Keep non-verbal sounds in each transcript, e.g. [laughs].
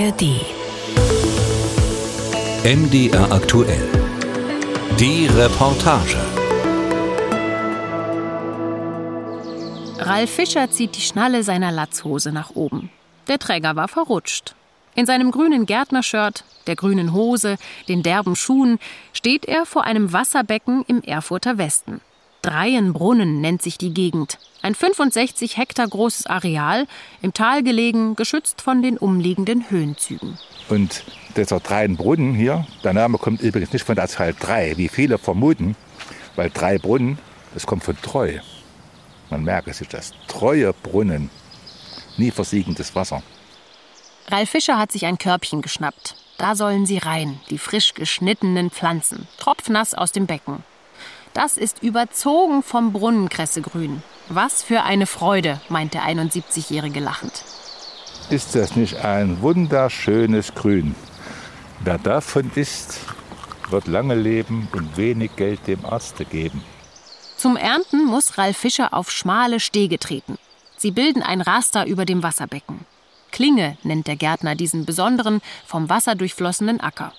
ARD. MDR aktuell. Die Reportage. Ralf Fischer zieht die Schnalle seiner Latzhose nach oben. Der Träger war verrutscht. In seinem grünen Gärtnershirt, der grünen Hose, den derben Schuhen steht er vor einem Wasserbecken im Erfurter Westen. Dreienbrunnen nennt sich die Gegend. Ein 65 Hektar großes Areal, im Tal gelegen, geschützt von den umliegenden Höhenzügen. Und dieser Dreienbrunnen hier, der Name kommt übrigens nicht von der Zahl 3, wie viele vermuten, weil drei Brunnen, das kommt von treu. Man merke sich das. Treue Brunnen, nie versiegendes Wasser. Ralf Fischer hat sich ein Körbchen geschnappt. Da sollen sie rein, die frisch geschnittenen Pflanzen, tropfnass aus dem Becken. Das ist überzogen vom Brunnenkrесsegrün. Was für eine Freude, meint der 71-Jährige lachend. Ist das nicht ein wunderschönes Grün? Wer davon isst, wird lange leben und wenig Geld dem Arzte geben. Zum Ernten muss Ralf Fischer auf schmale Stege treten. Sie bilden ein Raster über dem Wasserbecken. Klinge nennt der Gärtner diesen besonderen, vom Wasser durchflossenen Acker.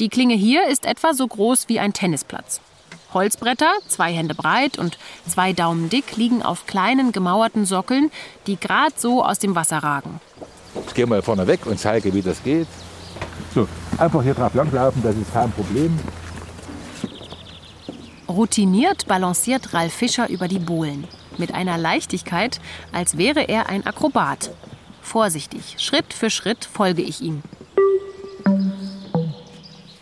Die Klinge hier ist etwa so groß wie ein Tennisplatz. Holzbretter, zwei Hände breit und zwei Daumen dick, liegen auf kleinen gemauerten Sockeln, die gerade so aus dem Wasser ragen. Ich gehe mal vorne weg und zeige, wie das geht. So, einfach hier drauf langlaufen, das ist kein Problem. Routiniert balanciert Ralf Fischer über die Bohlen. Mit einer Leichtigkeit, als wäre er ein Akrobat. Vorsichtig, Schritt für Schritt folge ich ihm.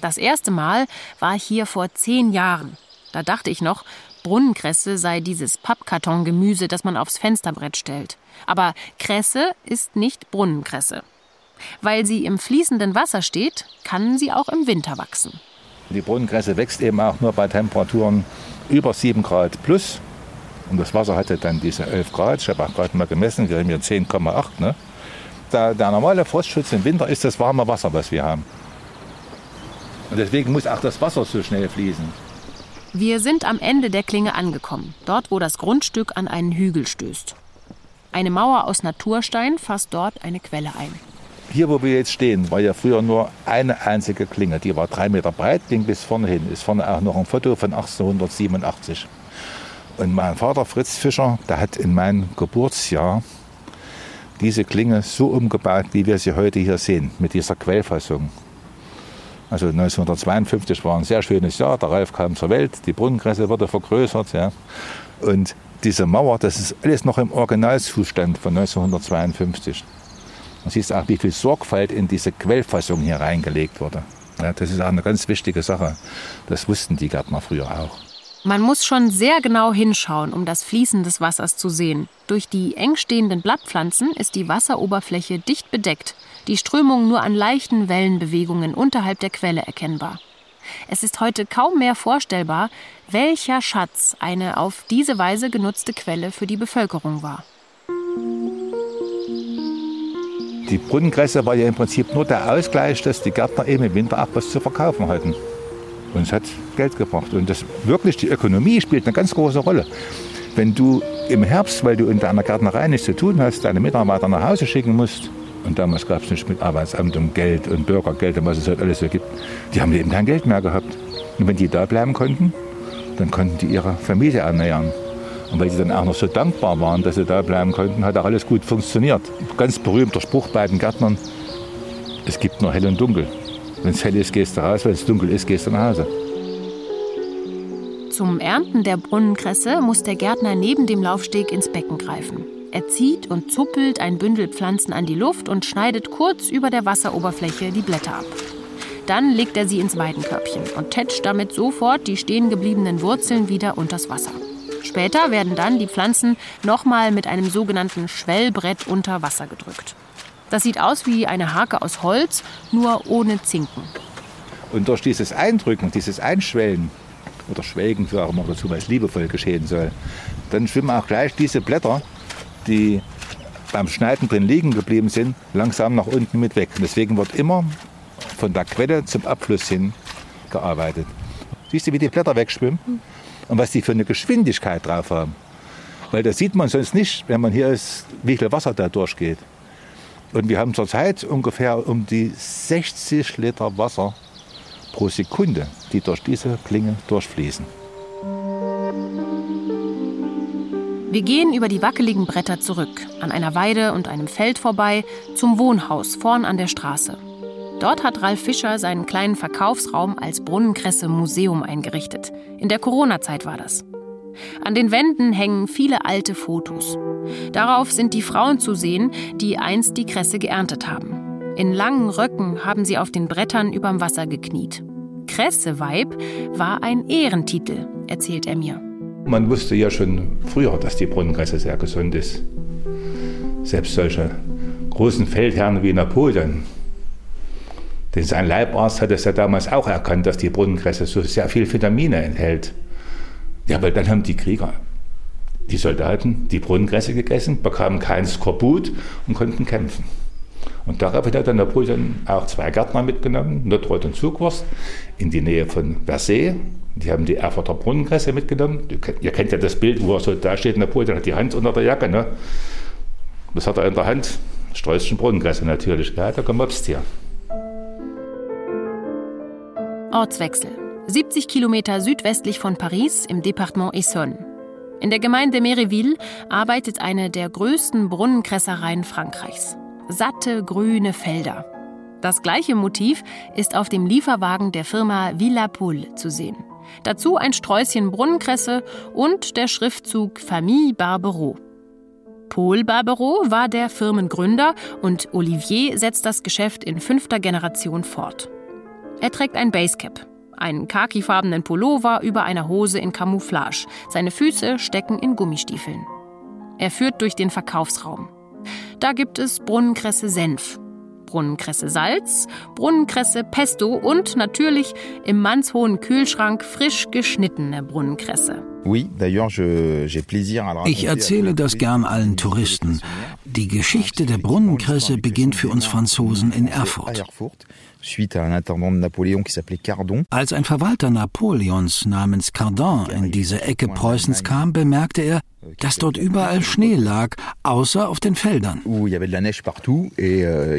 Das erste Mal war hier vor zehn Jahren. Da dachte ich noch, Brunnenkresse sei dieses Pappkartongemüse, das man aufs Fensterbrett stellt. Aber Kresse ist nicht Brunnenkresse. Weil sie im fließenden Wasser steht, kann sie auch im Winter wachsen. Die Brunnenkresse wächst eben auch nur bei Temperaturen über 7 Grad plus. Und das Wasser hatte dann diese 11 Grad. Ich habe auch gerade mal gemessen, wir haben hier 10,8. Ne? Der, der normale Frostschutz im Winter ist das warme Wasser, was wir haben. Und deswegen muss auch das Wasser so schnell fließen. Wir sind am Ende der Klinge angekommen, dort wo das Grundstück an einen Hügel stößt. Eine Mauer aus Naturstein fasst dort eine Quelle ein. Hier, wo wir jetzt stehen, war ja früher nur eine einzige Klinge. Die war drei Meter breit, ging bis vorne hin. Ist vorne auch noch ein Foto von 1887. Und mein Vater Fritz Fischer, der hat in meinem Geburtsjahr diese Klinge so umgebaut, wie wir sie heute hier sehen, mit dieser Quellfassung. Also 1952 war ein sehr schönes Jahr. Der Ralf kam zur Welt, die Brunnenkresse wurde vergrößert. Ja. Und diese Mauer, das ist alles noch im Originalzustand von 1952. Man sieht auch, wie viel Sorgfalt in diese Quellfassung hier reingelegt wurde. Ja, das ist auch eine ganz wichtige Sache. Das wussten die Gärtner früher auch. Man muss schon sehr genau hinschauen, um das Fließen des Wassers zu sehen. Durch die eng stehenden Blattpflanzen ist die Wasseroberfläche dicht bedeckt die Strömung nur an leichten Wellenbewegungen unterhalb der Quelle erkennbar. Es ist heute kaum mehr vorstellbar, welcher Schatz eine auf diese Weise genutzte Quelle für die Bevölkerung war. Die Brunnenkresse war ja im Prinzip nur der Ausgleich, dass die Gärtner eben im Winter auch was zu verkaufen hatten. Und es hat Geld gebracht. Und das wirklich die Ökonomie spielt eine ganz große Rolle. Wenn du im Herbst, weil du in deiner Gärtnerei nichts zu tun hast, deine Mitarbeiter nach Hause schicken musst, und damals gab es nicht mit Arbeitsamt und Geld und Bürgergeld und was es halt alles so gibt. Die haben eben kein Geld mehr gehabt. Und wenn die da bleiben konnten, dann konnten die ihre Familie ernähren. Und weil sie dann auch noch so dankbar waren, dass sie da bleiben konnten, hat auch alles gut funktioniert. Ganz berühmter Spruch bei den Gärtnern, es gibt nur hell und dunkel. Wenn es hell ist, gehst du raus, wenn es dunkel ist, gehst du nach Hause. Zum Ernten der Brunnenkresse muss der Gärtner neben dem Laufsteg ins Becken greifen. Er zieht und zuppelt ein Bündel Pflanzen an die Luft und schneidet kurz über der Wasseroberfläche die Blätter ab. Dann legt er sie ins Weidenkörbchen und tätscht damit sofort die stehen gebliebenen Wurzeln wieder unters Wasser. Später werden dann die Pflanzen nochmal mit einem sogenannten Schwellbrett unter Wasser gedrückt. Das sieht aus wie eine Hake aus Holz, nur ohne Zinken. Und durch dieses Eindrücken, dieses Einschwellen oder Schwelgen, wie auch immer dazu, weil es liebevoll geschehen soll, dann schwimmen auch gleich diese Blätter die beim Schneiden drin liegen geblieben sind, langsam nach unten mit weg. Deswegen wird immer von der Quelle zum Abfluss hin gearbeitet. Siehst du, wie die Blätter wegschwimmen? Und was die für eine Geschwindigkeit drauf haben. Weil das sieht man sonst nicht, wenn man hier ist, wie viel Wasser da durchgeht. Und wir haben zurzeit ungefähr um die 60 Liter Wasser pro Sekunde, die durch diese Klinge durchfließen. Wir gehen über die wackeligen Bretter zurück, an einer Weide und einem Feld vorbei, zum Wohnhaus vorn an der Straße. Dort hat Ralf Fischer seinen kleinen Verkaufsraum als Brunnenkresse Museum eingerichtet. In der Corona-Zeit war das. An den Wänden hängen viele alte Fotos. Darauf sind die Frauen zu sehen, die einst die Kresse geerntet haben. In langen Röcken haben sie auf den Brettern überm Wasser gekniet. Kresseweib war ein Ehrentitel, erzählt er mir. Man wusste ja schon früher, dass die Brunnenkresse sehr gesund ist. Selbst solche großen Feldherren wie Napoleon, denn sein Leibarzt hat es ja damals auch erkannt, dass die Brunnenkresse so sehr viel Vitamine enthält. Ja, weil dann haben die Krieger, die Soldaten, die Brunnenkresse gegessen, bekamen kein Skorbut und konnten kämpfen. Und daraufhin hat der Napoleon auch zwei Gärtner mitgenommen, Nottrot und Zugwurst, in die Nähe von Versailles. Die haben die Erfurter Brunnenkresse mitgenommen. Ihr kennt ja das Bild, wo er so da steht, Napoleon hat die Hand unter der Jacke. Ne? Das hat er in der Hand. Sträußchen Brunnenkresse natürlich. Ja, der gemobst hier. Ortswechsel. 70 Kilometer südwestlich von Paris im Departement Essonne. In der Gemeinde Méréville arbeitet eine der größten Brunnenkressereien Frankreichs. Satte grüne Felder. Das gleiche Motiv ist auf dem Lieferwagen der Firma Villa Poule zu sehen. Dazu ein Sträußchen Brunnenkresse und der Schriftzug Famille Barbereau. Paul Barbereau war der Firmengründer und Olivier setzt das Geschäft in fünfter Generation fort. Er trägt ein Basecap, einen khakifarbenen Pullover über einer Hose in Camouflage. Seine Füße stecken in Gummistiefeln. Er führt durch den Verkaufsraum. Da gibt es Brunnenkresse Senf, Brunnenkresse Salz, Brunnenkresse Pesto und natürlich im mannshohen Kühlschrank frisch geschnittene Brunnenkresse. Ich erzähle das gern allen Touristen. Die Geschichte der Brunnenkresse beginnt für uns Franzosen in Erfurt. Als ein Verwalter Napoleons namens Cardin in diese Ecke Preußens kam, bemerkte er, dass dort überall Schnee lag, außer auf den Feldern. Euh,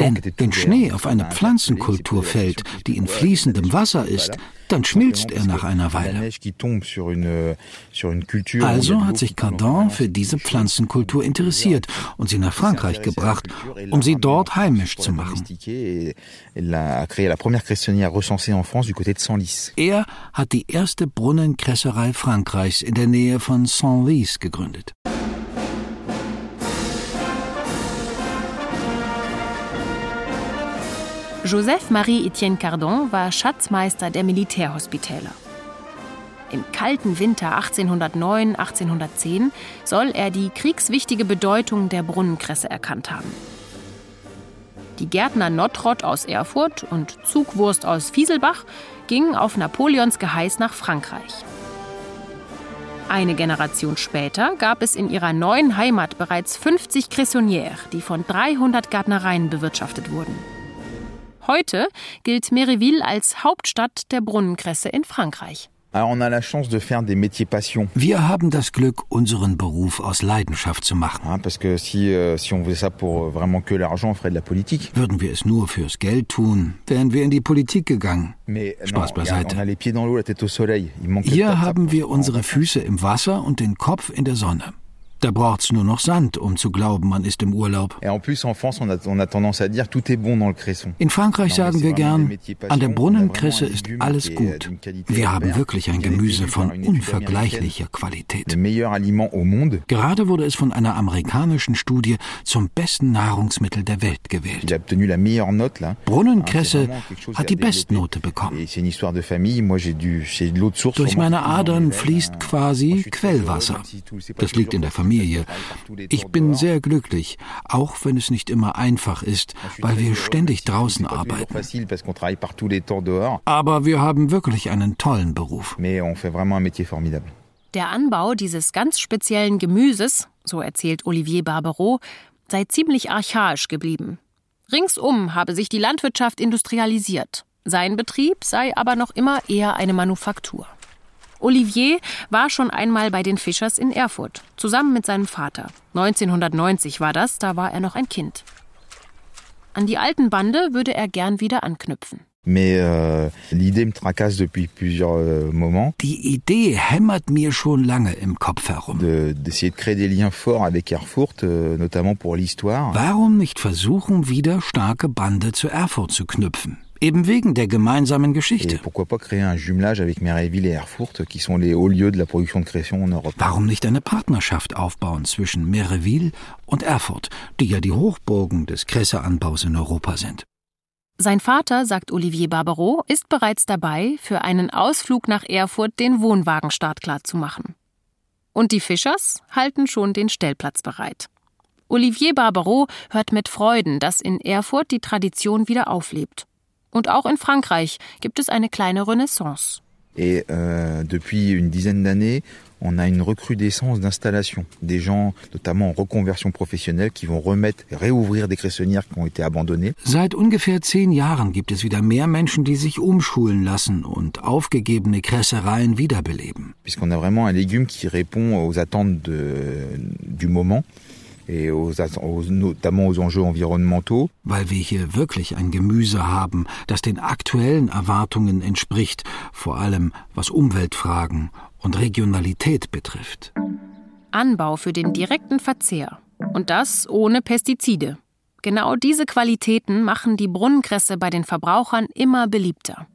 Denn wenn Schnee auf eine Pflanzenkultur fällt, die in fließendem Wasser ist, dann schmilzt er nach einer Weile. Also hat sich Cardin für diese Pflanzenkultur interessiert und sie nach Frankreich gebracht, um sie dort heimisch zu machen. Er hat die erste Brunnenkresserei Frankreichs in der Nähe von Senlis gegründet. Joseph-Marie-Etienne Cardon war Schatzmeister der Militärhospitäler. Im kalten Winter 1809-1810 soll er die kriegswichtige Bedeutung der Brunnenkresse erkannt haben. Die Gärtner Nottrott aus Erfurt und Zugwurst aus Fieselbach gingen auf Napoleons Geheiß nach Frankreich. Eine Generation später gab es in ihrer neuen Heimat bereits 50 Cressonnières, die von 300 Gärtnereien bewirtschaftet wurden. Heute gilt Méréville als Hauptstadt der Brunnenkresse in Frankreich. Wir haben das Glück, unseren Beruf aus Leidenschaft zu machen. Euh, Würden wir es nur fürs Geld tun, wären wir in die Politik gegangen. Spaß beiseite. Hier haben wir unsere Füße im Wasser und den Kopf in der Sonne. Da braucht's nur noch Sand, um zu glauben, man ist im Urlaub. In Frankreich sagen wir gern, an der Brunnenkresse ist alles gut. Wir haben wirklich ein Gemüse von unvergleichlicher Qualität. Gerade wurde es von einer amerikanischen Studie zum besten Nahrungsmittel der Welt gewählt. Brunnenkresse hat die Bestnote bekommen. Durch meine Adern fließt quasi Quellwasser. Das liegt in der Familie. Familie. Ich bin sehr glücklich, auch wenn es nicht immer einfach ist, weil wir ständig draußen arbeiten. Aber wir haben wirklich einen tollen Beruf. Der Anbau dieses ganz speziellen Gemüses, so erzählt Olivier Barbereau, sei ziemlich archaisch geblieben. Ringsum habe sich die Landwirtschaft industrialisiert. Sein Betrieb sei aber noch immer eher eine Manufaktur. Olivier war schon einmal bei den Fischers in Erfurt, zusammen mit seinem Vater. 1990 war das, da war er noch ein Kind. An die alten Bande würde er gern wieder anknüpfen. Euh, euh. Die Idee hämmert mir schon lange im Kopf herum. Euh. Warum nicht versuchen, wieder starke Bande zu Erfurt zu knüpfen? Eben wegen der gemeinsamen Geschichte. Warum nicht eine Partnerschaft aufbauen zwischen Méréville und Erfurt, die ja die Hochburgen des Kresseanbaus in Europa sind? Sein Vater, sagt Olivier Barbereau, ist bereits dabei, für einen Ausflug nach Erfurt den Wohnwagen startklar zu machen. Und die Fischers halten schon den Stellplatz bereit. Olivier Barbereau hört mit Freuden, dass in Erfurt die Tradition wieder auflebt. Und auch in Frankreich gibt es eine kleine Renaissance. Et euh, depuis une dizaine d'années, on a une recrudescence d'installations. Des gens, notamment en reconversion professionnelle, qui vont remettre, réouvrir des cressonnières qui ont été abandonnées. Seit ungefähr zehn Jahren gibt es wieder mehr Menschen, die sich umschulen lassen und aufgegebene Kressereien wiederbeleben. Puisqu'on a vraiment un légume qui répond aux attentes de, du moment et aux, aux, notamment aux enjeux environnementaux. Weil wir hier wirklich ein Gemüse haben, das den aktuellen Erwartungen entspricht, vor allem was Umweltfragen und Regionalität betrifft. Anbau für den direkten Verzehr. Und das ohne Pestizide. Genau diese Qualitäten machen die Brunnenkresse bei den Verbrauchern immer beliebter.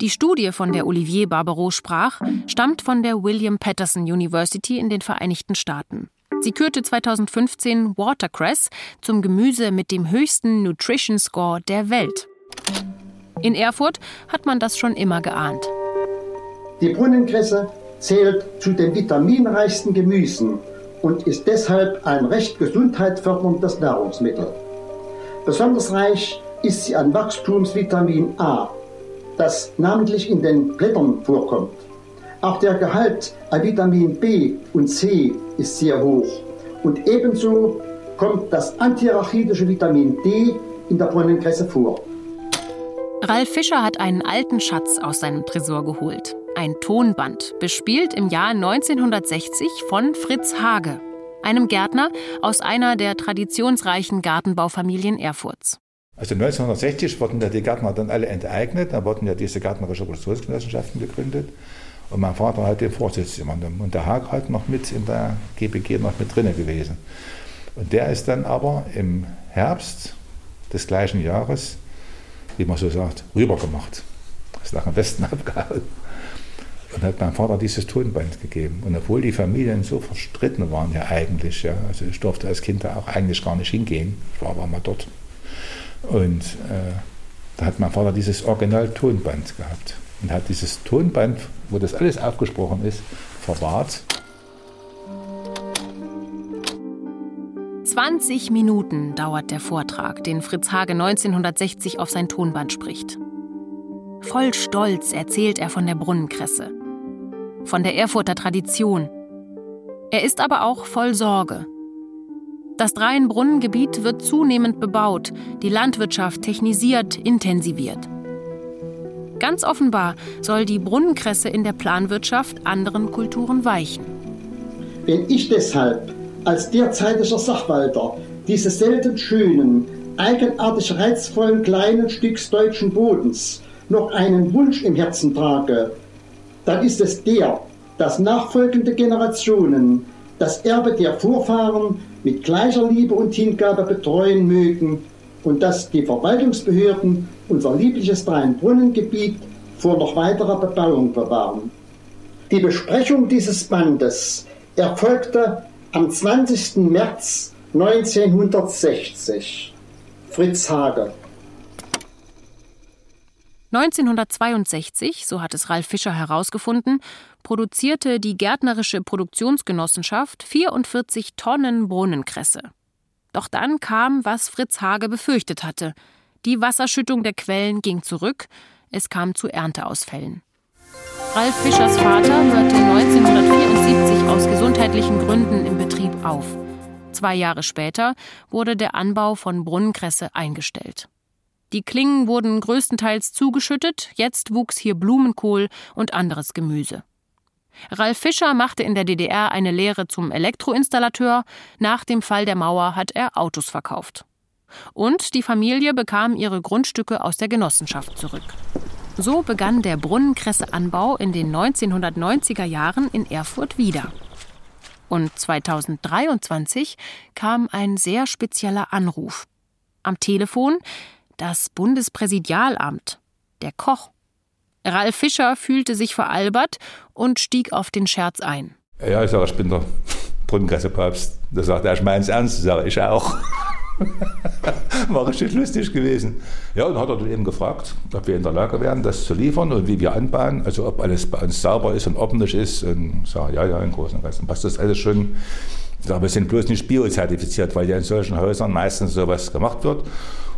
Die Studie, von der Olivier Barbereau sprach, stammt von der William Patterson University in den Vereinigten Staaten. Sie kürte 2015 Watercress zum Gemüse mit dem höchsten Nutrition Score der Welt. In Erfurt hat man das schon immer geahnt. Die Brunnenkresse zählt zu den vitaminreichsten Gemüsen und ist deshalb ein recht gesundheitsförderndes Nahrungsmittel. Besonders reich ist sie an Wachstumsvitamin A, das namentlich in den Blättern vorkommt. Auch der Gehalt an Vitamin B und C ist sehr hoch. Und ebenso kommt das antirachidische Vitamin D in der Brunnenkresse vor. Ralf Fischer hat einen alten Schatz aus seinem Tresor geholt. Ein Tonband, bespielt im Jahr 1960 von Fritz Hage, einem Gärtner aus einer der traditionsreichen Gartenbaufamilien Erfurts. Also 1960 wurden ja die Gärtner dann alle enteignet, da wurden ja diese gärtnerische Produktionsgenossenschaften gegründet. Und mein Vater hat den Vorsitz übernommen. Und der Haag halt noch mit in der GBG noch mit drinne gewesen. Und der ist dann aber im Herbst des gleichen Jahres, wie man so sagt, rübergemacht. Ist nach dem Westen [laughs] abgehauen. Und hat mein Vater dieses Tonband gegeben. Und obwohl die Familien so verstritten waren ja eigentlich, ja, also ich durfte als Kind da auch eigentlich gar nicht hingehen. Ich war aber mal dort. Und äh, da hat mein Vater dieses Original-Tonband gehabt. Und hat dieses Tonband, wo das alles aufgesprochen ist, verwahrt. 20 Minuten dauert der Vortrag, den Fritz Hage 1960 auf sein Tonband spricht. Voll Stolz erzählt er von der Brunnenkresse von der Erfurter Tradition. Er ist aber auch voll Sorge. Das Dreienbrunnengebiet wird zunehmend bebaut, die Landwirtschaft technisiert, intensiviert. Ganz offenbar soll die Brunnenkresse in der Planwirtschaft anderen Kulturen weichen. Wenn ich deshalb als derzeitiger Sachwalter dieses selten schönen, eigenartig reizvollen kleinen Stücks deutschen Bodens noch einen Wunsch im Herzen trage, dann ist es der, dass nachfolgende Generationen das Erbe der Vorfahren mit gleicher Liebe und Hingabe betreuen mögen und dass die Verwaltungsbehörden unser liebliches Rhein-Brunnen-Gebiet vor noch weiterer Bebauung bewahren. Die Besprechung dieses Bandes erfolgte am 20. März 1960. Fritz Hage 1962, so hat es Ralf Fischer herausgefunden, produzierte die Gärtnerische Produktionsgenossenschaft 44 Tonnen Brunnenkresse. Doch dann kam, was Fritz Hage befürchtet hatte. Die Wasserschüttung der Quellen ging zurück, es kam zu Ernteausfällen. Ralf Fischers Vater hörte 1974 aus gesundheitlichen Gründen im Betrieb auf. Zwei Jahre später wurde der Anbau von Brunnenkresse eingestellt. Die Klingen wurden größtenteils zugeschüttet, jetzt wuchs hier Blumenkohl und anderes Gemüse. Ralf Fischer machte in der DDR eine Lehre zum Elektroinstallateur, nach dem Fall der Mauer hat er Autos verkauft. Und die Familie bekam ihre Grundstücke aus der Genossenschaft zurück. So begann der Brunnenkresseanbau in den 1990er Jahren in Erfurt wieder. Und 2023 kam ein sehr spezieller Anruf. Am Telefon das Bundespräsidialamt, der Koch. Ralf Fischer fühlte sich veralbert und stieg auf den Scherz ein. Ja, ich sage, ich bin der Brunnenkassepapst. Da sagt er, ich meine es ernst, sage ich auch. [laughs] War richtig lustig gewesen. Ja, und hat er dann eben gefragt, ob wir in der Lage wären, das zu liefern und wie wir anbauen, also ob alles bei uns sauber ist und ordentlich ist. Und ich sage, ja, ja, im Großen und Ganzen passt das alles schon. Ich sage, wir sind bloß nicht biozertifiziert, weil ja in solchen Häusern meistens sowas gemacht wird.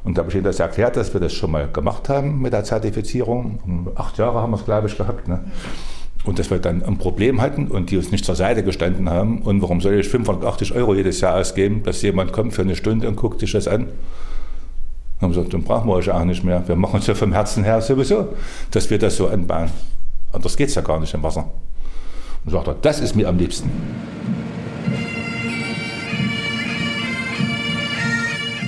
Und da habe ich ihnen das erklärt, dass wir das schon mal gemacht haben mit der Zertifizierung. Acht Jahre haben wir es, glaube ich, gehabt. Ne? Und dass wir dann ein Problem hatten und die uns nicht zur Seite gestanden haben. Und warum soll ich 580 Euro jedes Jahr ausgeben, dass jemand kommt für eine Stunde und guckt sich das an? Dann haben wir gesagt, dann brauchen wir euch auch nicht mehr. Wir machen es ja vom Herzen her sowieso, dass wir das so anbauen. Anders geht es ja gar nicht im Wasser. Und sagt er, das ist mir am liebsten.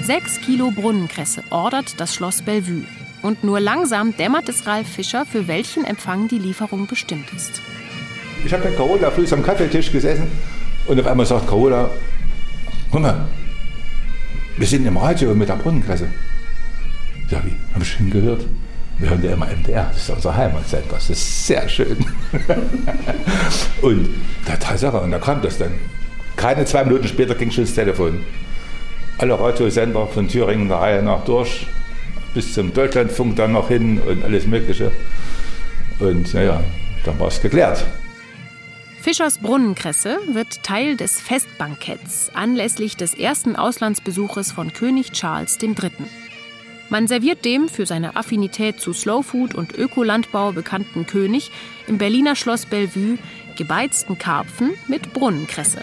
Sechs Kilo Brunnenkresse ordert das Schloss Bellevue. Und nur langsam dämmert es Ralf Fischer, für welchen Empfang die Lieferung bestimmt ist. Ich habe mit Carola früh am Kaffeetisch gesessen und auf einmal sagt Carola, guck mal, wir sind im Radio mit der Brunnenkresse. Ja, wie? Habe ich schon gehört? Wir hören ja immer MDR, das ist unser Heimatsender, das ist sehr schön. [laughs] und der Tatsache, und da kam das dann. Keine zwei Minuten später ging schon das Telefon. Alle Radiosender von Thüringen der Reihe nach durch bis zum Deutschlandfunk dann noch hin und alles Mögliche. Und naja, dann war es geklärt. Fischers Brunnenkresse wird Teil des Festbanketts anlässlich des ersten Auslandsbesuches von König Charles III. Man serviert dem für seine Affinität zu Slowfood und Ökolandbau bekannten König im Berliner Schloss Bellevue gebeizten Karpfen mit Brunnenkresse.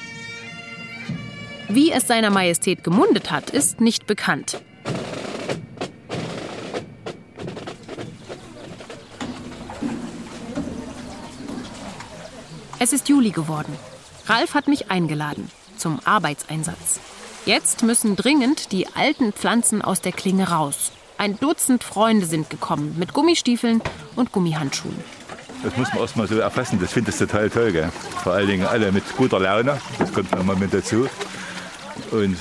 Wie es seiner Majestät gemundet hat, ist nicht bekannt. Es ist Juli geworden. Ralf hat mich eingeladen zum Arbeitseinsatz. Jetzt müssen dringend die alten Pflanzen aus der Klinge raus. Ein Dutzend Freunde sind gekommen mit Gummistiefeln und Gummihandschuhen. Das muss man erst mal so erfassen. Das finde ich total toll. Gell? Vor allen Dingen alle mit guter Laune. Das kommt nochmal mit dazu. Und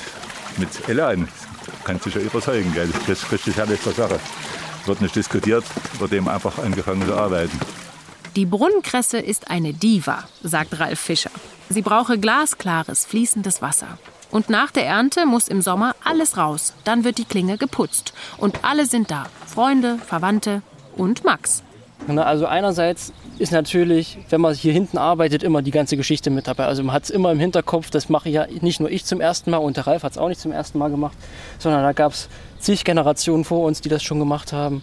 mit Elan. Kannst du schon überzeugen. Gell? Das ist richtig herrliche Sache. Wird nicht diskutiert, wird eben einfach angefangen zu arbeiten. Die Brunnenkresse ist eine Diva, sagt Ralf Fischer. Sie brauche glasklares, fließendes Wasser. Und nach der Ernte muss im Sommer alles raus. Dann wird die Klinge geputzt. Und alle sind da. Freunde, Verwandte und Max. Also einerseits ist natürlich, wenn man hier hinten arbeitet, immer die ganze Geschichte mit dabei. Also man hat es immer im Hinterkopf, das mache ja nicht nur ich zum ersten Mal und der Ralf hat es auch nicht zum ersten Mal gemacht, sondern da gab es zig Generationen vor uns, die das schon gemacht haben.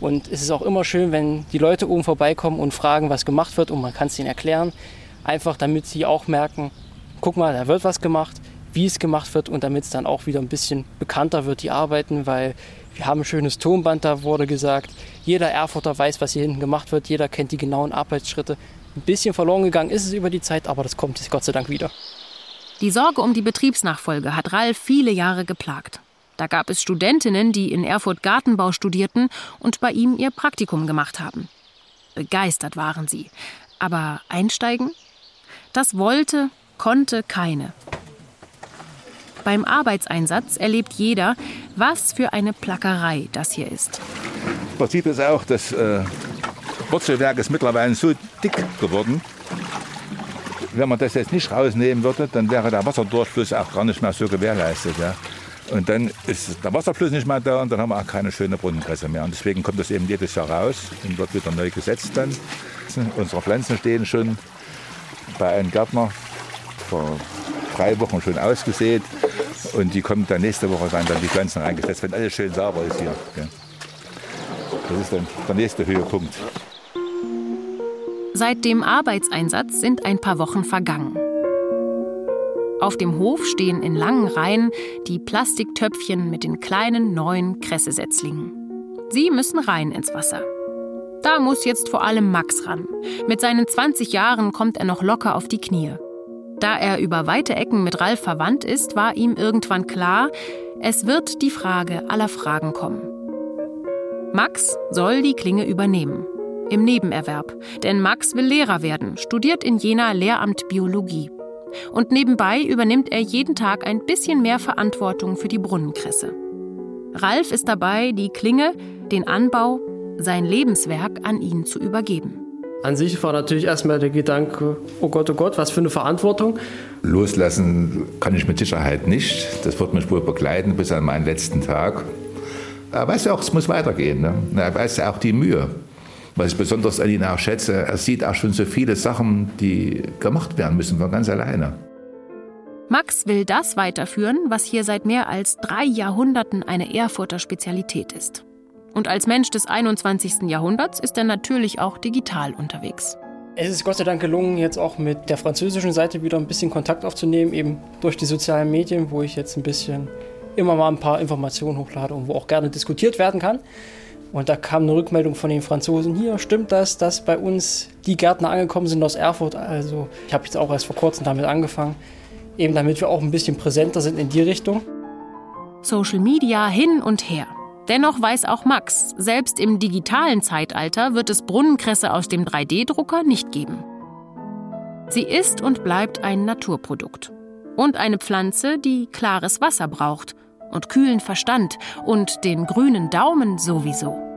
Und es ist auch immer schön, wenn die Leute oben vorbeikommen und fragen, was gemacht wird und man kann es ihnen erklären. Einfach damit sie auch merken, guck mal, da wird was gemacht, wie es gemacht wird und damit es dann auch wieder ein bisschen bekannter wird, die Arbeiten, weil wir haben ein schönes Tonband, da wurde gesagt, jeder Erfurter weiß, was hier hinten gemacht wird, jeder kennt die genauen Arbeitsschritte. Ein bisschen verloren gegangen ist es über die Zeit, aber das kommt jetzt Gott sei Dank wieder. Die Sorge um die Betriebsnachfolge hat Ralf viele Jahre geplagt. Da gab es Studentinnen, die in Erfurt Gartenbau studierten und bei ihm ihr Praktikum gemacht haben. Begeistert waren sie. Aber einsteigen? Das wollte, konnte keine. Beim Arbeitseinsatz erlebt jeder, was für eine Plackerei das hier ist. Man sieht es auch, das äh, Wurzelwerk ist mittlerweile so dick geworden. Wenn man das jetzt nicht rausnehmen würde, dann wäre der Wasserdurchfluss auch gar nicht mehr so gewährleistet. Ja. Und dann ist der Wasserfluss nicht mehr da und dann haben wir auch keine schöne Brunnenkresse mehr. Und deswegen kommt das eben jedes Jahr raus und wird wieder neu gesetzt dann. Unsere Pflanzen stehen schon bei einem Gärtner vor drei Wochen schon ausgesät. Und die kommen dann nächste Woche sein, dann die Pflanzen reingesetzt, wenn alles schön sauber ist hier. Das ist dann der nächste Höhepunkt. Seit dem Arbeitseinsatz sind ein paar Wochen vergangen. Auf dem Hof stehen in langen Reihen die Plastiktöpfchen mit den kleinen neuen Kressesetzlingen. Sie müssen rein ins Wasser. Da muss jetzt vor allem Max ran. Mit seinen 20 Jahren kommt er noch locker auf die Knie. Da er über weite Ecken mit Ralf verwandt ist, war ihm irgendwann klar, Es wird die Frage aller Fragen kommen. Max soll die Klinge übernehmen. Im Nebenerwerb. Denn Max will Lehrer werden, studiert in Jena Lehramt Biologie. Und nebenbei übernimmt er jeden Tag ein bisschen mehr Verantwortung für die Brunnenkresse. Ralf ist dabei, die Klinge, den Anbau, sein Lebenswerk an ihn zu übergeben. An sich war natürlich erstmal der Gedanke, oh Gott, oh Gott, was für eine Verantwortung. Loslassen kann ich mit Sicherheit nicht. Das wird mich wohl begleiten bis an meinen letzten Tag. Er weiß ja auch, es muss weitergehen. Ne? Er weiß ja auch die Mühe. Was ich besonders an ihn auch schätze, er sieht auch schon so viele Sachen, die gemacht werden müssen von ganz alleine. Max will das weiterführen, was hier seit mehr als drei Jahrhunderten eine Erfurter Spezialität ist. Und als Mensch des 21. Jahrhunderts ist er natürlich auch digital unterwegs. Es ist Gott sei Dank gelungen, jetzt auch mit der französischen Seite wieder ein bisschen Kontakt aufzunehmen, eben durch die sozialen Medien, wo ich jetzt ein bisschen immer mal ein paar Informationen hochlade und wo auch gerne diskutiert werden kann. Und da kam eine Rückmeldung von den Franzosen, hier stimmt das, dass bei uns die Gärtner angekommen sind aus Erfurt. Also ich habe jetzt auch erst vor kurzem damit angefangen, eben damit wir auch ein bisschen präsenter sind in die Richtung. Social Media hin und her. Dennoch weiß auch Max, selbst im digitalen Zeitalter wird es Brunnenkresse aus dem 3D-Drucker nicht geben. Sie ist und bleibt ein Naturprodukt. Und eine Pflanze, die klares Wasser braucht und kühlen Verstand und den grünen Daumen sowieso.